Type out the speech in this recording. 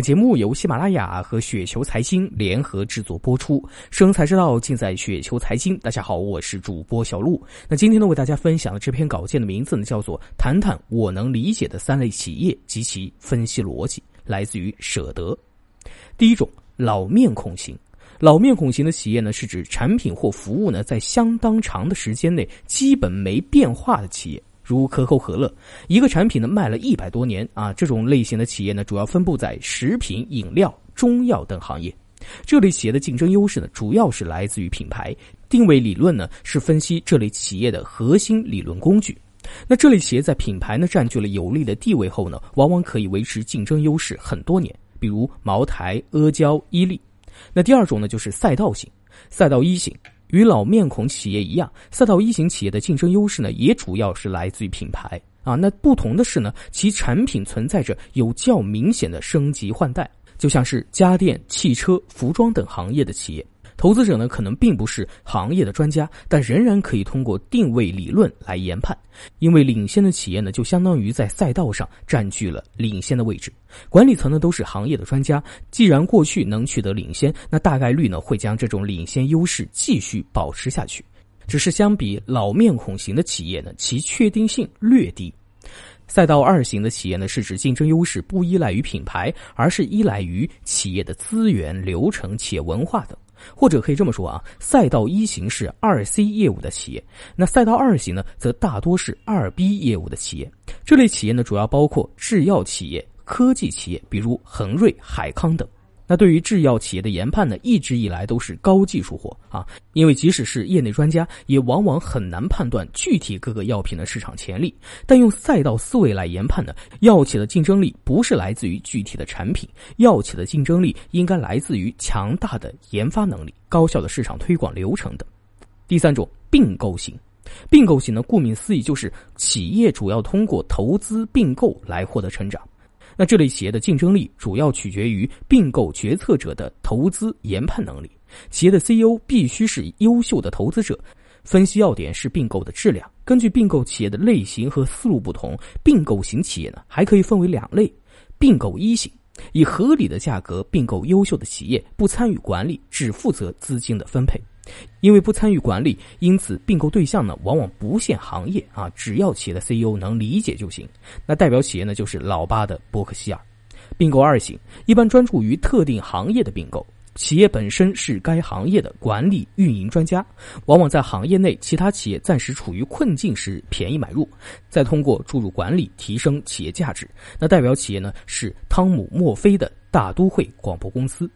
节目由喜马拉雅和雪球财经联合制作播出，生财之道尽在雪球财经。大家好，我是主播小璐。那今天呢，为大家分享的这篇稿件的名字呢，叫做《谈谈我能理解的三类企业及其分析逻辑》，来自于舍得。第一种，老面孔型。老面孔型的企业呢，是指产品或服务呢，在相当长的时间内基本没变化的企业。如可口可乐，一个产品呢卖了一百多年啊，这种类型的企业呢，主要分布在食品、饮料、中药等行业。这类企业的竞争优势呢，主要是来自于品牌定位理论呢，是分析这类企业的核心理论工具。那这类企业在品牌呢占据了有利的地位后呢，往往可以维持竞争优势很多年，比如茅台、阿胶、伊利。那第二种呢，就是赛道型、赛道一型。与老面孔企业一样，赛道一型企业的竞争优势呢，也主要是来自于品牌啊。那不同的是呢，其产品存在着有较明显的升级换代，就像是家电、汽车、服装等行业的企业。投资者呢，可能并不是行业的专家，但仍然可以通过定位理论来研判，因为领先的企业呢，就相当于在赛道上占据了领先的位置。管理层呢，都是行业的专家，既然过去能取得领先，那大概率呢，会将这种领先优势继续保持下去。只是相比老面孔型的企业呢，其确定性略低。赛道二型的企业呢，是指竞争优势不依赖于品牌，而是依赖于企业的资源、流程、企业文化等。或者可以这么说啊，赛道一型是二 C 业务的企业，那赛道二型呢，则大多是二 B 业务的企业。这类企业呢，主要包括制药企业、科技企业，比如恒瑞、海康等。那对于制药企业的研判呢，一直以来都是高技术活啊，因为即使是业内专家，也往往很难判断具体各个药品的市场潜力。但用赛道思维来研判呢，药企的竞争力不是来自于具体的产品，药企的竞争力应该来自于强大的研发能力、高效的市场推广流程等。第三种并购型，并购型呢，顾名思义就是企业主要通过投资并购来获得成长。那这类企业的竞争力主要取决于并购决策者的投资研判能力。企业的 CEO 必须是优秀的投资者。分析要点是并购的质量。根据并购企业的类型和思路不同，并购型企业呢还可以分为两类：并购一型，以合理的价格并购优秀的企业，不参与管理，只负责资金的分配。因为不参与管理，因此并购对象呢往往不限行业啊，只要企业的 CEO 能理解就行。那代表企业呢就是老八的伯克希尔。并购二型一般专注于特定行业的并购，企业本身是该行业的管理运营专家，往往在行业内其他企业暂时处于困境时便宜买入，再通过注入管理提升企业价值。那代表企业呢是汤姆墨菲的大都会广播公司。